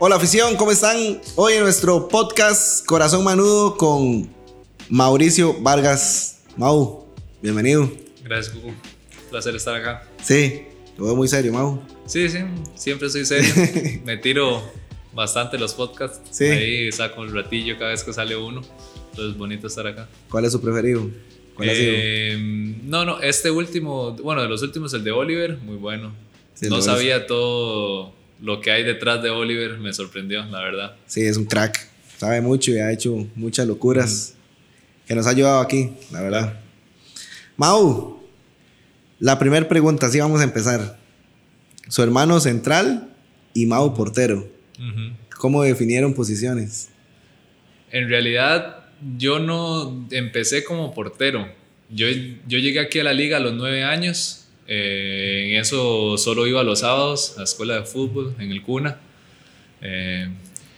Hola afición, ¿cómo están? Hoy en nuestro podcast Corazón Manudo con Mauricio Vargas. Mau, bienvenido. Gracias, Hugo. Placer estar acá. Sí, lo veo muy serio, Mau. Sí, sí, siempre soy serio. Me tiro bastante los podcasts. Sí. Ahí saco un ratillo cada vez que sale uno. Entonces, bonito estar acá. ¿Cuál es su preferido? ¿Cuál ha sido? Eh, no, no, este último, bueno, de los últimos, el de Oliver, muy bueno. Sí, el no sabía todo lo que hay detrás de Oliver, me sorprendió, la verdad. Sí, es un crack. Sabe mucho y ha hecho muchas locuras que nos ha ayudado aquí, la verdad. Mau, la primera pregunta, así vamos a empezar. Su hermano central y Mau portero. ¿Cómo definieron posiciones? En realidad, yo no empecé como portero. Yo, yo llegué aquí a la liga a los nueve años. Eh, en eso solo iba los sábados a la escuela de fútbol en el Cuna. Eh,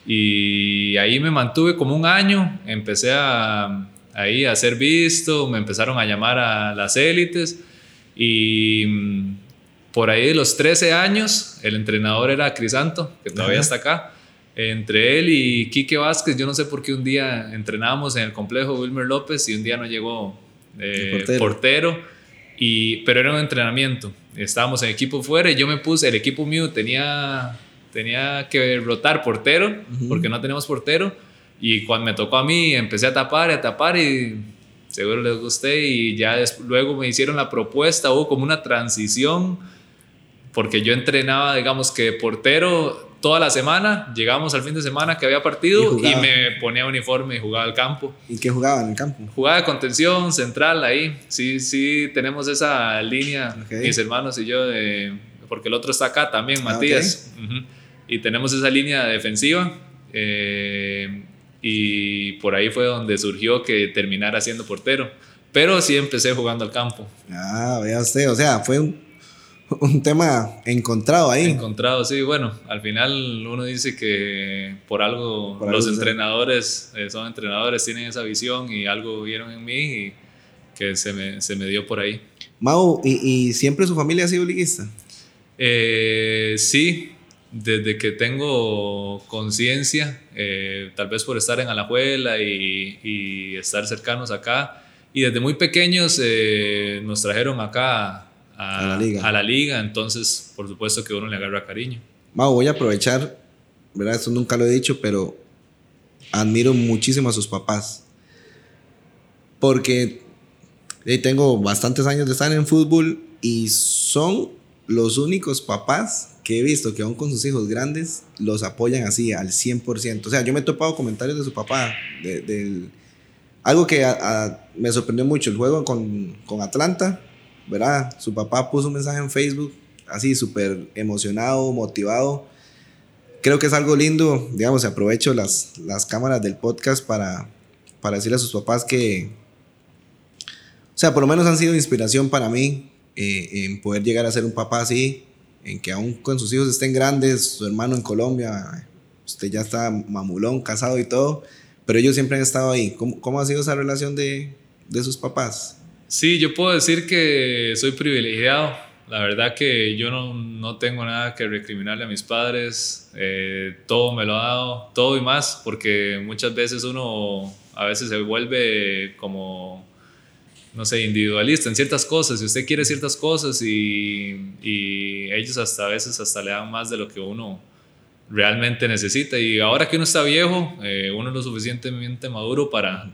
y ahí me mantuve como un año. Empecé a, ahí a ser visto. Me empezaron a llamar a las élites. Y mm, por ahí de los 13 años, el entrenador era Crisanto, que todavía Ajá. está acá. Entre él y Quique Vázquez, yo no sé por qué un día entrenábamos en el complejo Wilmer López y un día no llegó eh, portero. Y, pero era un entrenamiento. Estábamos en equipo fuera y yo me puse, el equipo mío tenía, tenía que rotar portero, Ujú. porque no tenemos portero. Y cuando me tocó a mí, empecé a tapar, a tapar y seguro les gusté. Y ya luego me hicieron la propuesta, hubo como una transición, porque yo entrenaba, digamos que portero toda la semana, llegábamos al fin de semana que había partido y, jugaba. me ponía uniforme y jugaba al campo. ¿Y qué jugaban en el campo? Jugaba de contención, central, ahí. Sí, sí, tenemos esa línea, Ok. mis hermanos y yo, de- porque el otro está acá también, Ah, Matías. Y tenemos esa línea defensiva. eh, y por ahí fue donde surgió que terminara siendo portero. Pero sí empecé jugando al campo. Ah, vea usted, o sea, fue un, un tema encontrado ahí. Encontrado, sí, bueno, al final uno dice que por algo Por los algo entrenadores eh, son entrenadores, tienen esa visión y algo vieron en mí y que se me, se me dio por ahí. Mau, ¿y, y siempre su familia ha sido liguista? Eh, sí, desde que tengo conciencia, eh, tal vez por estar en Alajuela y, y estar cercanos acá, y desde muy pequeños nos trajeron acá a, A la liga. a la liga, entonces por supuesto que uno le agarra cariño. Mau, voy a aprovechar, ¿verdad? Esto nunca lo he dicho, pero admiro muchísimo a sus papás. Porque eh, tengo bastantes años de estar en fútbol y son los únicos papás que he visto que aún con sus hijos grandes los apoyan así al 100%. O sea, yo me he topado comentarios de su papá, de- del- algo que a- a- me sorprendió mucho, el juego con, con Atlanta, ¿verdad? Su papá puso un mensaje en Facebook así súper emocionado, motivado. Creo que es algo lindo, digamos, aprovecho las, las cámaras del podcast para, para decirle a sus papás que, o sea, por lo menos han sido inspiración para mí eh, en poder llegar a ser un papá así, en que aún con sus hijos estén grandes, su hermano en Colombia, usted ya está mamulón, casado y todo, pero ellos siempre han estado ahí. ¿Cómo, cómo ha sido esa relación de, de sus papás? Sí, yo puedo decir que soy privilegiado. La verdad que yo no, no tengo nada que recriminarle a mis padres. Eh, todo me lo ha dado, todo y más, porque muchas veces uno a veces se vuelve como, no sé, individualista en ciertas cosas. Si usted quiere ciertas cosas y, y ellos hasta a veces hasta le dan más de lo que uno realmente necesita. Y ahora que uno está viejo, eh, uno es lo suficientemente maduro para,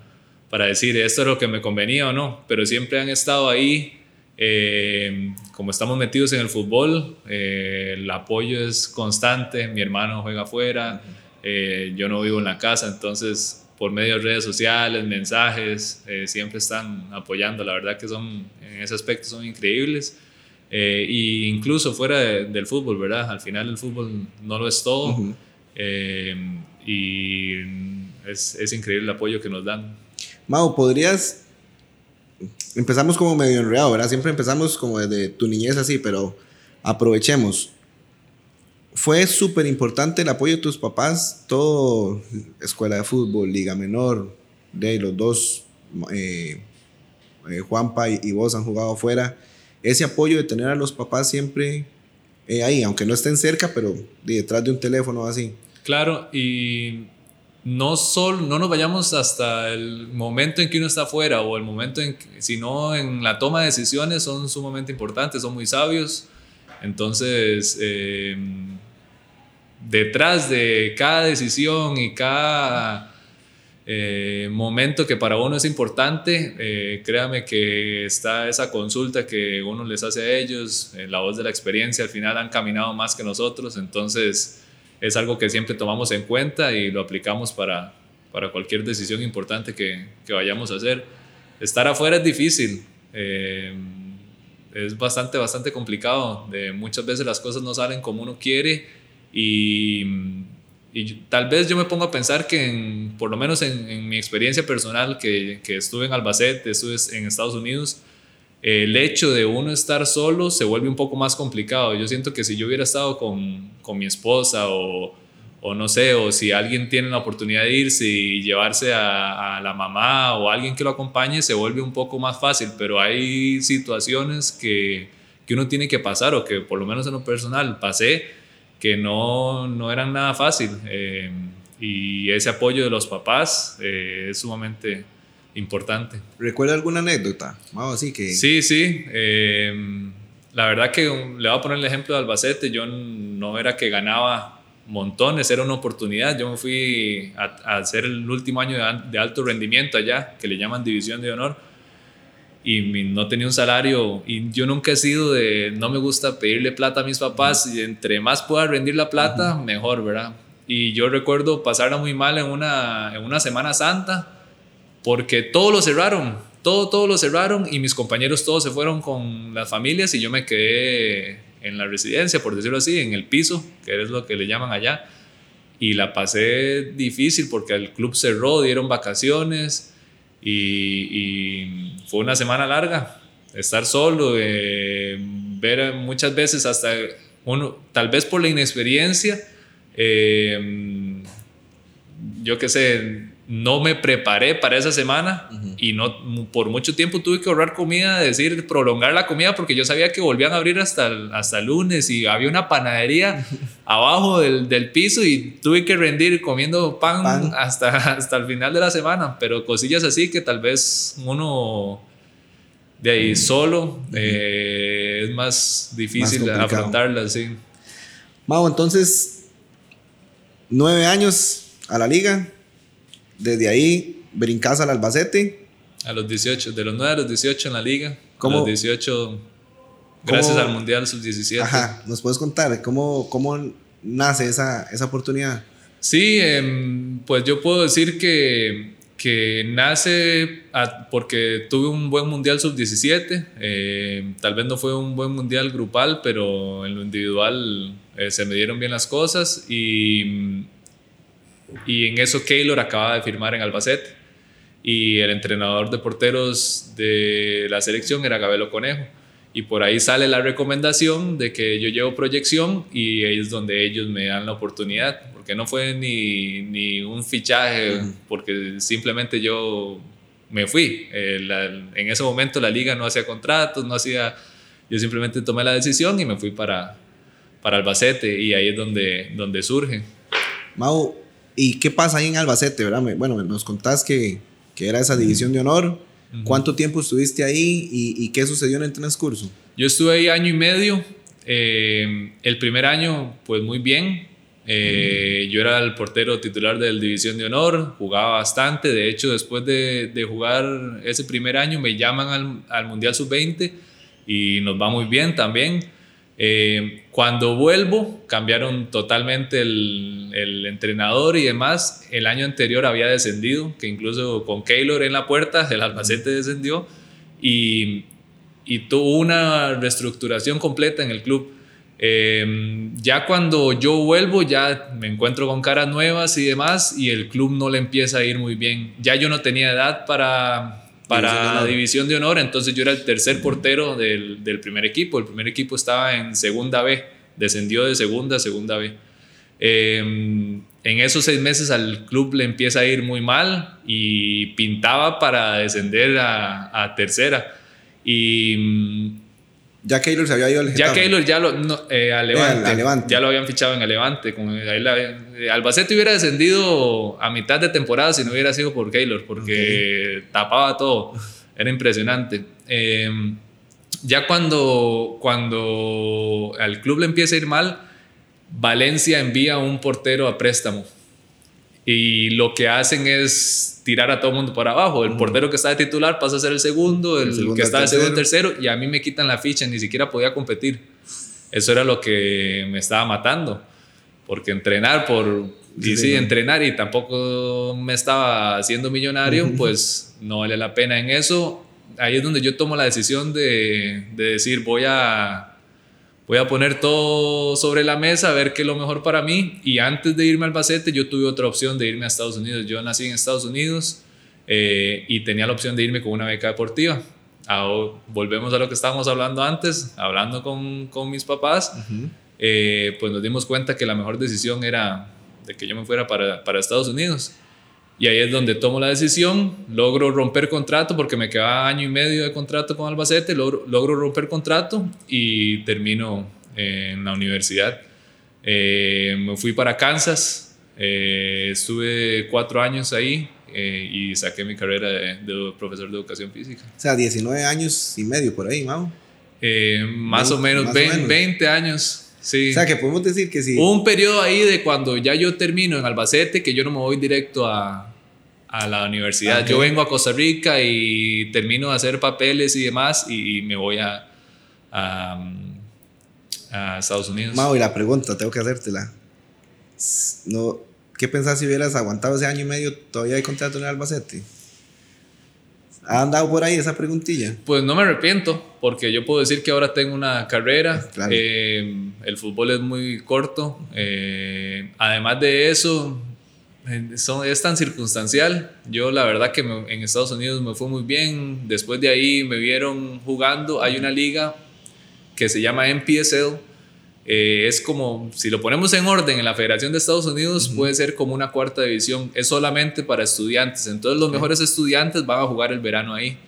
para decir esto es lo que me convenía o no, pero siempre han estado ahí. eh, como estamos metidos en el fútbol, eh, el apoyo es constante. Mi hermano juega afuera, eh, yo no vivo en la casa, entonces por medio de redes sociales, mensajes, eh, siempre están apoyando. La verdad que son, en ese aspecto, son increíbles. Y incluso fuera de- del fútbol, ¿verdad? Al final el fútbol no lo es todo. Ujú. Eh, y es, es increíble el apoyo que nos dan. Mau, ¿podrías empezamos como medio enredado, ¿verdad? Siempre empezamos como desde tu niñez así, pero aprovechemos. Fue súper importante el apoyo de tus papás, todo, escuela de fútbol, liga menor, de los dos, eh, eh, Juanpa y, vos han jugado afuera. Ese apoyo de tener a los papás siempre eh, ahí, aunque no estén cerca, pero de- detrás de un teléfono así. Claro, y no solo, no nos vayamos hasta el momento en que uno está afuera o el momento en que, sino en la toma de decisiones son sumamente importantes, son muy sabios. Entonces, eh, detrás de cada decisión y cada eh, momento que para uno es importante, eh, créame que está esa consulta que uno les hace a ellos, eh, la voz de la experiencia, al final han caminado más que nosotros, entonces es algo que siempre tomamos en cuenta y lo aplicamos para, para cualquier decisión importante que, que vayamos a hacer. Estar afuera es difícil, es bastante, bastante complicado, de muchas veces las cosas no salen como uno quiere y tal vez yo me pongo a pensar que, por lo menos en, mi experiencia personal, que, que, estuve en Albacete, estuve en Estados Unidos, el hecho de uno estar solo se vuelve un poco más complicado. Yo siento que si yo hubiera estado con, con mi esposa o, o, no sé, o si alguien tiene la oportunidad de irse y llevarse a, la mamá o alguien que lo acompañe, se vuelve un poco más fácil, pero hay situaciones que, que uno tiene que pasar o que por lo menos en lo personal pasé que no, no eran nada fácil. Eh, y ese apoyo de los papás eh, es sumamente importante. ¿Recuerda alguna anécdota? así que... Sí, sí. Eh, la verdad que le voy a poner el ejemplo de Albacete. Yo no era que ganaba montones, era una oportunidad. Yo me fui a, hacer el último año de, de alto rendimiento allá, que le llaman División de Honor y no tenía un salario y yo nunca he sido de, no me gusta pedirle plata a mis papás y entre más pueda rendir la plata, mejor, ¿verdad? Y yo recuerdo pasarla muy mal en una, en una Semana Santa porque todo lo cerraron, todo, todo lo cerraron y mis compañeros todos se fueron con las familias y yo me quedé en la residencia, por decirlo así, en el piso, que es lo que le llaman allá. Y la pasé difícil porque el club cerró, dieron vacaciones y, fue una semana larga, estar solo, eh, ver muchas veces hasta uno, tal vez por la inexperiencia, eh, yo qué sé, no me preparé para esa semana y no por mucho tiempo tuve que ahorrar comida, decir, prolongar la comida porque yo sabía que volvían a abrir hasta el, hasta lunes y había una panadería abajo del, del, piso y tuve que rendir comiendo pan, Hasta, hasta el final de la semana, pero cosillas así que tal vez uno de ahí solo eh, es más difícil afrontarlas, sí. Mau, entonces, nueve años a la liga, desde ahí brincas al Albacete. A los 18, de los 9 a los 18 en la liga. ¿Cómo? A los 18, gracias al Mundial Sub-17. Ajá, ¿nos puedes contar cómo, cómo nace esa, esa oportunidad? Sí, em, pues yo puedo decir que, que nace porque tuve un buen Mundial Sub-17. Em, tal vez no fue un buen Mundial grupal, pero en lo individual eh, se me dieron bien las cosas y y en eso Keylor acaba de firmar en Albacete. Y el entrenador de porteros de la selección era Gabelo Conejo. Y por ahí sale la recomendación de que yo llevo proyección y es donde ellos me dan la oportunidad. Porque no fue ni, ni un fichaje, porque simplemente yo me fui. Eh, en ese momento la liga no hacía contratos, no hacía... Yo simplemente tomé la decisión y me fui para, para Albacete y ahí es donde, donde surge. Mau, ¿Y qué pasa ahí en Albacete, verdad? Bueno, nos contás que, que era esa división de honor. ¿Cuánto tiempo estuviste ahí y, y, qué sucedió en el transcurso? Yo estuve ahí año y medio. Eh, el primer año, pues muy bien. Eh, yo era el portero titular del División de Honor, jugaba bastante. De hecho, después de, de jugar ese primer año, me llaman al, al Mundial Sub-20 y nos va muy bien también. Eh, cuando vuelvo, cambiaron totalmente el, el, entrenador y demás. El año anterior había descendido, que incluso con Keylor en la puerta, el Albacete descendió y, y tuvo una reestructuración completa en el club. Eh, ya cuando yo vuelvo, ya me encuentro con caras nuevas y demás, y el club no le empieza a ir muy bien. Ya yo no tenía edad para para la división de honor, entonces yo era el tercer portero del, del, primer equipo, el primer equipo estaba en segunda B, descendió de segunda a segunda B. Em, en esos seis meses al club le empieza a ir muy mal y pintaba para descender a, a tercera. Y mm, Ya Keylor se había ido al Ya Getafe. Keylor ya lo, no, eh, a Levante, a Levante. ya lo habían fichado en el Levante. Con, ahí la- eh, Albacete hubiera descendido a mitad de temporada si no hubiera sido por Keylor, porque tapaba todo. Era impresionante. Eh, ya cuando, cuando al club le empieza a ir mal, Valencia envía un portero a préstamo. Y lo que hacen es tirar a todo el mundo para abajo. El portero que está de titular pasa a ser el segundo, el, El segundo que está de segundo tercero. y a mí me quitan la ficha, ni siquiera podía competir. Eso era lo que me estaba matando. Porque entrenar por... Sí, Y sí, no. entrenar y tampoco me estaba haciendo millonario, pues no vale la pena en eso. Ahí es donde yo tomo la decisión de, de decir voy a, voy a poner todo sobre la mesa, a ver qué es lo mejor para mí. Y antes de irme al Albacete, yo tuve otra opción de irme a Estados Unidos. Yo nací en Estados Unidos eh, y tenía la opción de irme con una beca deportiva. Ahora, volvemos a lo que estábamos hablando antes, hablando con, con mis papás, Ujú. eh, pues nos dimos cuenta que la mejor decisión era de que yo me fuera para, para Estados Unidos. Y ahí es donde tomo la decisión, logro romper contrato porque me quedaba año y medio de contrato con Albacete, logro, logro romper contrato y termino eh, en la universidad. Eh, me fui para Kansas, eh, estuve cuatro años ahí eh, y saqué mi carrera de, de profesor de educación física. O sea, 19 años y medio por ahí, Mau. Eh, más o Veinte- menos, más o 20, menos. 20 años. Sí. O sea, que podemos decir que sí. Hubo un periodo ahí de cuando ya yo termino en Albacete que yo no me voy directo a, a la universidad. Yo vengo a Costa Rica y termino de hacer papeles y demás y, me voy a, a, a Estados Unidos. Mau, y la pregunta, tengo que hacértela. No, ¿Qué pensás si hubieras aguantado ese año y medio todavía de contrato en Albacete? ¿Ha andado por ahí esa preguntilla? Pues no me arrepiento, porque yo puedo decir que ahora tengo una carrera. Claro. eh, el fútbol es muy corto. eh, además de eso, eh, son, es tan circunstancial. Yo la verdad que me- en Estados Unidos me fue muy bien. Después de ahí me vieron jugando. Hay una liga que se llama NPSL. Eh, es como, si lo ponemos en orden en la Federación de Estados Unidos, puede ser como una cuarta división. Es solamente para estudiantes. Entonces los mejores estudiantes van a jugar el verano ahí.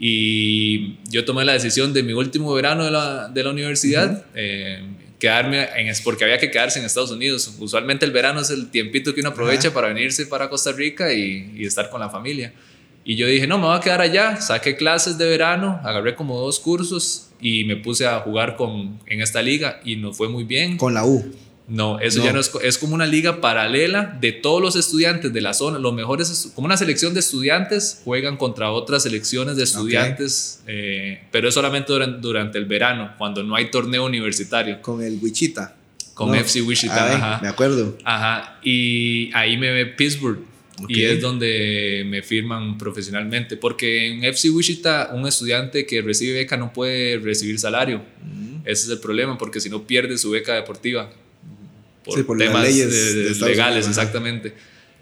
Y yo tomé la decisión de mi último verano de la, de la universidad, eh, quedarme en, porque había que quedarse en Estados Unidos. Usualmente el verano es el tiempito que uno aprovecha para venirse para Costa Rica y, y estar con la familia. Y yo dije, no, me voy a quedar allá. Saqué clases de verano, agarré como dos cursos y me puse a jugar con, en esta liga y nos fue muy bien. Con la U. No, eso No. ya no es, es como una liga paralela de todos los estudiantes de la zona, los mejores, como una selección de estudiantes juegan contra otras selecciones de estudiantes, eh, pero es solamente durante, durante el verano, cuando no hay torneo universitario, Con el Wichita. con No. FC Wichita. Ah, ajá. Me acuerdo. Ajá, y ahí me ve Pittsburgh. Y Ok. es donde me firman profesionalmente. Porque en FC Wichita, un estudiante que recibe beca no puede recibir salario. Mm. Ese es el problema, porque si no pierde su beca deportiva. Por, Sí, por las temas leyes de- de legales, Unidos, exactamente.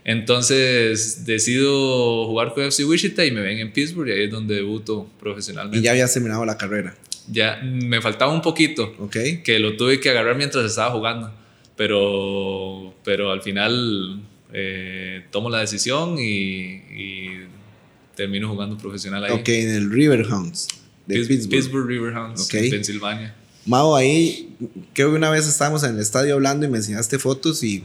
Entonces decido jugar con FC Wichita y me ven en Pittsburgh y ahí es donde debuto profesionalmente. Y ya habías terminado la carrera. ya me faltaba un poquito ¿Ok? que lo tuve que agarrar mientras estaba jugando. Pero, pero al final eh, tomo la decisión y, y termino jugando profesional ahí. Ok, en el Riverhounds de Pitts- Pittsburgh. Pittsburgh Riverhounds, Ok. en Pensilvania. Mao, ahí creo que una vez estábamos en el estadio hablando y me enseñaste fotos y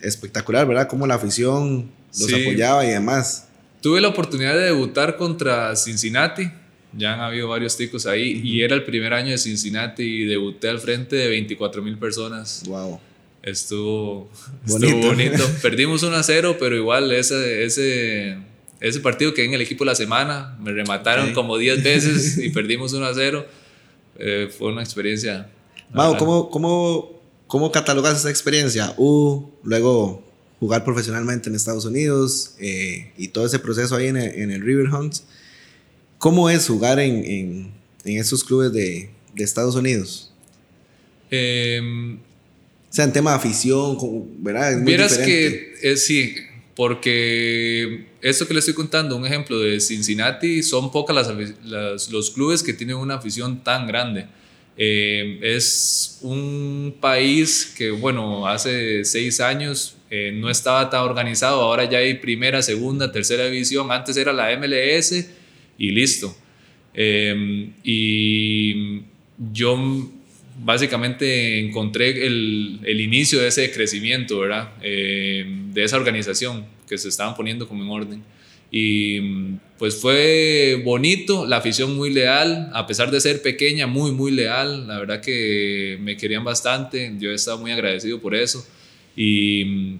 espectacular, ¿verdad? Cómo la afición los Sí. apoyaba y demás. Tuve la oportunidad de debutar contra Cincinnati. Ya han habido varios ticos ahí. Y era el primer año de Cincinnati y debuté al frente de 24 mil personas. Wow. Estuvo Bonito. Estuvo bonito. Perdimos 1 a 0, pero igual ese, ese, ese partido que en el equipo de la semana me remataron Ok. como 10 veces y perdimos 1 a 0. Eh, fue una experiencia. verdad. ¿cómo, cómo, ¿cómo catalogas esa experiencia? U, luego jugar profesionalmente en Estados Unidos eh, y todo ese proceso ahí en el, en el Riverhounds. ¿Cómo es jugar en, en, en esos clubes de, de Estados Unidos? O sea, en tema de afición, ¿verdad? Es muy Vieras diferente. que eh, sí, porque esto que le estoy contando, un ejemplo de Cincinnati, son pocas las, las- los clubes que tienen una afición tan grande. Eh, es un país que, bueno, hace seis años eh, no estaba tan organizado, ahora ya hay primera, segunda, tercera división, antes era la MLS y listo. Eh, y yo básicamente encontré el, el, inicio de ese crecimiento, ¿verdad? Eh, de esa organización que se estaban poniendo como en orden. Y pues fue bonito, la afición muy leal, a pesar de ser pequeña, muy, muy leal. La verdad que me querían bastante, yo he estado muy agradecido por eso. Y,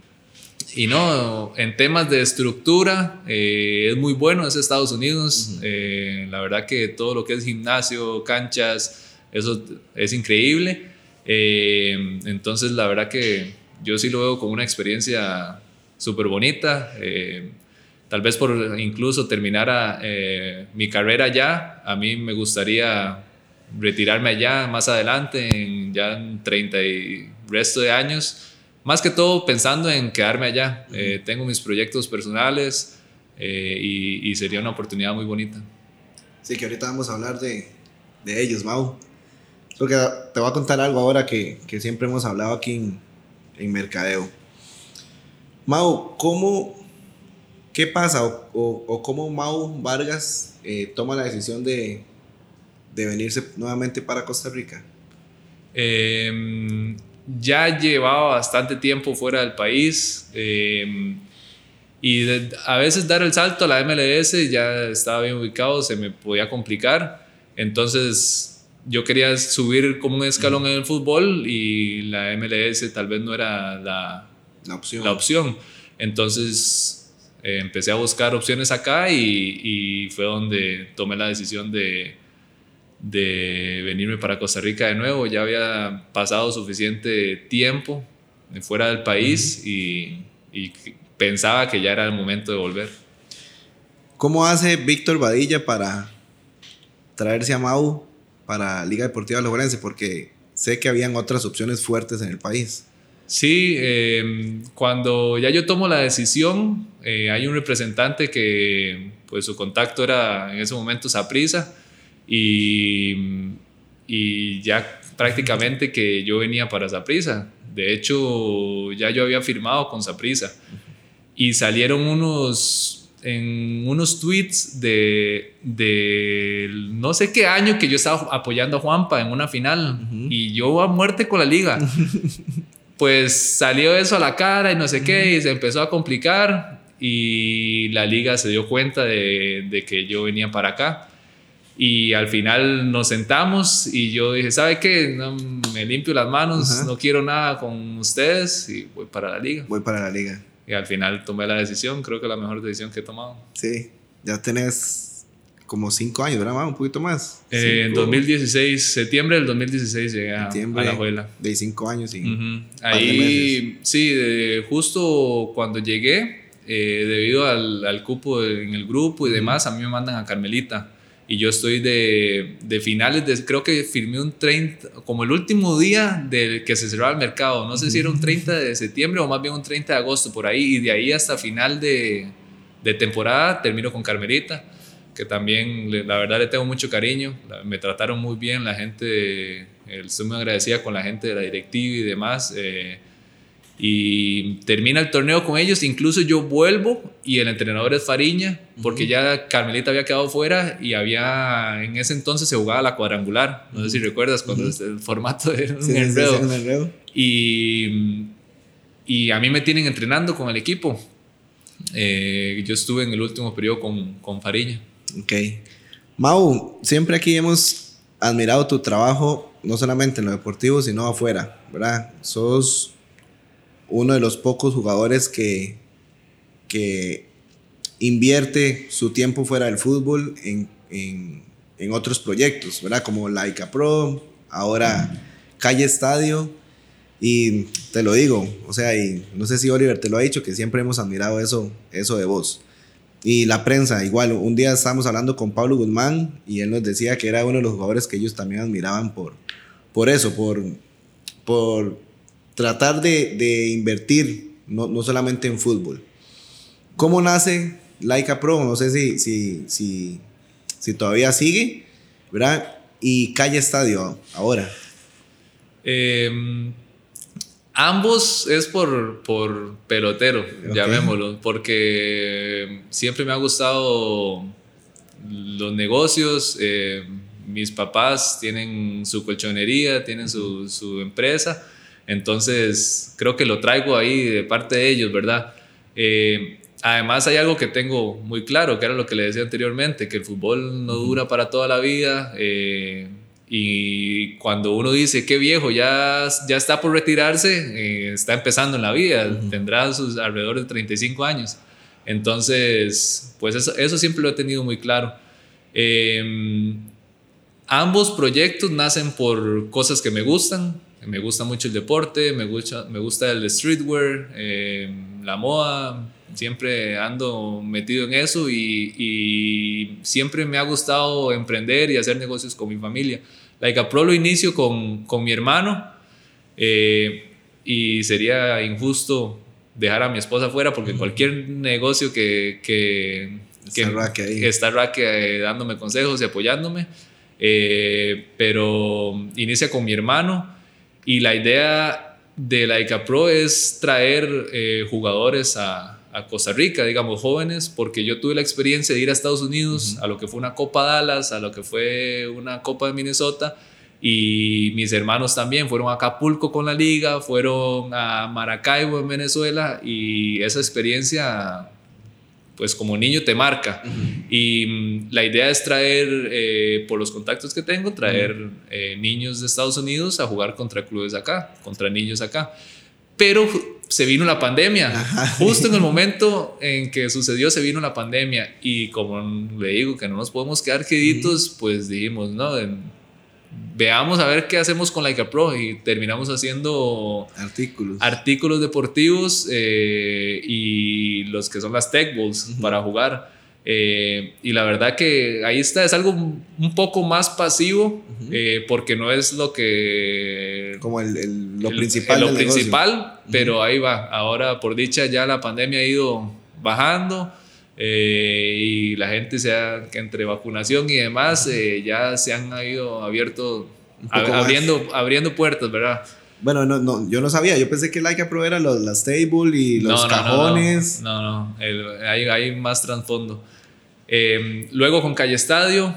y no, en temas de estructura eh, es muy bueno, es Estados Unidos. Eh, la verdad que todo lo que es gimnasio, canchas, eso es increíble. Eh, entonces, la verdad que yo sí lo veo como una experiencia súper bonita tal vez por incluso terminar eh, mi carrera allá, a mí me gustaría retirarme allá más adelante, en ya en 30 y resto de años, más que todo pensando en quedarme allá. Eh, tengo mis proyectos personales eh, y, sería una oportunidad muy bonita. Sí, que ahorita vamos a hablar de, de ellos, Mau. Porque te voy a contar algo ahora que, que siempre hemos hablado aquí en, en Mercadeo. Mau, ¿cómo, ¿Qué pasa o, cómo Mau Vargas eh, toma la decisión de, de, venirse nuevamente para Costa Rica? Em, ya llevaba bastante tiempo fuera del país em, y a veces dar el salto a la MLS ya estaba bien ubicado, se me podía complicar. Entonces yo quería subir como un escalón en el fútbol y la MLS tal vez no era la, la opción. La opción. Entonces eh, empecé a buscar opciones acá y, fue donde tomé la decisión de, de venirme para Costa Rica de nuevo. Ya había pasado suficiente tiempo fuera del país y, pensaba que ya era el momento de volver. ¿Cómo hace Víctor Badilla para traerse a Mau para Liga Deportiva Lorense? Porque sé que habían otras opciones fuertes en el país. Sí, em, cuando ya yo tomo la decisión, eh, hay un representante que pues su contacto era en ese momento Saprisa y, y ya prácticamente que yo venía para Saprisa. De hecho, ya yo había firmado con Saprisa y salieron unos en unos tweets de, de, no sé qué año que yo estaba apoyando a Juanpa en una final y yo a muerte con la liga. pues salió eso a la cara y no sé qué, y se empezó a complicar y la liga se dio cuenta de, que yo venía para acá. Y al final nos sentamos y yo dije, ¿sabe qué? No, me limpio las manos, no quiero nada con ustedes y voy para la liga. Voy para la liga. Y al final tomé la decisión, creo que la mejor decisión que he tomado. Sí, ya tenés como cinco años, ¿verdad? Un poquito más. Eh, en 2016, septiembre del 2016 llegué a, la abuela. De cinco años y. Ahí, sí, justo cuando llegué, eh, debido al, al, cupo en el grupo y demás, a mí me mandan a Carmelita. Y yo estoy de, de, finales, de, creo que firmé un 30, como el último día del que se cerraba el mercado. No sé si era un 30 de septiembre o más bien un 30 de agosto, por ahí. Y de ahí hasta final de, de temporada termino con Carmelita que también la verdad le tengo mucho cariño, me trataron muy bien, la gente, estoy muy agradecida con la gente de la directiva y demás. Eh, y termina el torneo con ellos, incluso yo vuelvo y el entrenador es Fariña, porque ya Carmelita había quedado fuera y había, en ese entonces se jugaba la cuadrangular, no sé si recuerdas cuando el formato era un enredo. y, y a mí me tienen entrenando con el equipo. Eh, yo estuve en el último periodo con, con Fariña. Ok. Mau, siempre aquí hemos admirado tu trabajo, no solamente en lo deportivo, sino afuera, ¿verdad? Sos uno de los pocos jugadores que, que invierte su tiempo fuera del fútbol en, en, en otros proyectos, ¿verdad? Como Laika Pro, ahora Calle Estadio. Y te lo digo, o sea, y no sé si Oliver te lo ha dicho, que siempre hemos admirado eso, eso de vos. Y la prensa, igual, un día estábamos hablando con Pablo Guzmán y él nos decía que era uno de los jugadores que ellos también admiraban por, por eso, por, por tratar de, de invertir, no, no, solamente en fútbol. ¿Cómo nace Laika Pro? No sé si, si, si, si todavía sigue, ¿verdad? Y Calle Estadio ahora. Eh, Ambos es por, por pelotero, llamémoslo, porque siempre me ha gustado los negocios, eh, mis papás tienen su colchonería, tienen su, su, empresa, entonces creo que lo traigo ahí de parte de ellos, ¿verdad? Eh, además hay algo que tengo muy claro, que era lo que le decía anteriormente, que el fútbol no dura para toda la vida. Eh, y cuando uno dice, qué viejo, ya, ya está por retirarse, eh, está empezando en la vida, tendrá sus alrededor de 35 años. Entonces, pues eso, eso siempre lo he tenido muy claro. Em, ambos proyectos nacen por cosas que me gustan. Me gusta mucho el deporte, me gusta, me gusta el streetwear, em, la moda. Siempre ando metido en eso y, y, siempre me ha gustado emprender y hacer negocios con mi familia. Like Pro lo inicio con, con mi hermano eh, y sería injusto dejar a mi esposa fuera porque cualquier negocio que, que, que está Raque eh, dándome consejos y apoyándome, eh, pero inicia con mi hermano y la idea de la ICA Pro es traer jugadores a, a, Costa Rica, digamos jóvenes, porque yo tuve la experiencia de ir a Estados Unidos, a lo que fue una Copa Dallas, a lo que fue una Copa de Minnesota, y mis hermanos también fueron a Acapulco con la liga, fueron a Maracaibo en Venezuela y esa experiencia pues como niño te marca. Y mm, la idea es traer, eh, por los contactos que tengo, traer eh, niños de Estados Unidos a jugar contra clubes acá, contra niños acá. Pero se vino la pandemia. Justo en el momento en que sucedió, se vino la pandemia. Y como le digo que no nos podemos quedar queditos, pues dijimos, ¿no? Veamos a ver qué hacemos con Laika Pro y terminamos haciendo artículos, artículos deportivos eh, y los que son las tech balls para jugar. Eh, y la verdad que ahí está, es algo un poco más pasivo eh, porque no es lo que... Como el, lo principal. lo principal, pero ahí va. Ahora por dicha ya la pandemia ha ido bajando. Eh, y la gente se ha, que entre vacunación y demás eh, ya se han ido abierto, abriendo, abriendo puertas, ¿verdad? Bueno, no, no, yo no sabía, yo pensé que Like Pro era los, las table y los cajones. No, no, hay, hay, más trasfondo. Eh, luego con Calle Estadio,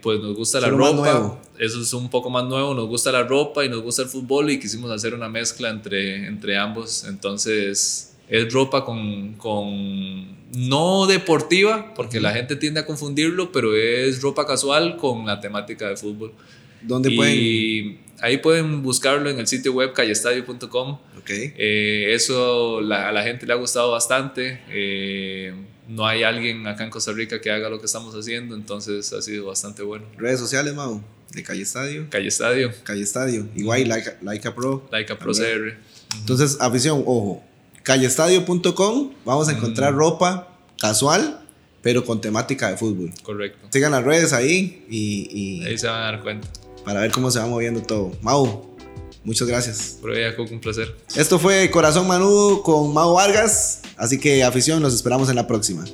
pues nos gusta la ropa. Eso es un poco más nuevo, nos gusta la ropa y nos gusta el fútbol y quisimos hacer una mezcla entre, entre ambos. Entonces es ropa con, con no deportiva, porque la gente tiende a confundirlo, pero es ropa casual con la temática de fútbol. ¿Dónde y pueden? Ahí pueden buscarlo en el sitio web callestadio.com. Okay. Eh, eso a la gente le ha gustado bastante. Eh, no hay alguien acá en Costa Rica que haga lo que estamos haciendo, entonces ha sido bastante bueno. ¿Redes sociales, Mau? ¿De Calle Estadio? Calle Estadio. Calle Estadio. Igual, like, a Pro. Like a Pro CR. Entonces, afición, ojo Callestadio.com vamos a encontrar mm. ropa casual, pero con temática de fútbol. Correcto. Sigan las redes ahí y, Ahí se van a dar cuenta. Para ver cómo se va moviendo todo. Mau, muchas gracias. Por ahí, un placer. Esto fue Corazón Manudo con Mau Vargas. Así que, afición, nos esperamos en la próxima.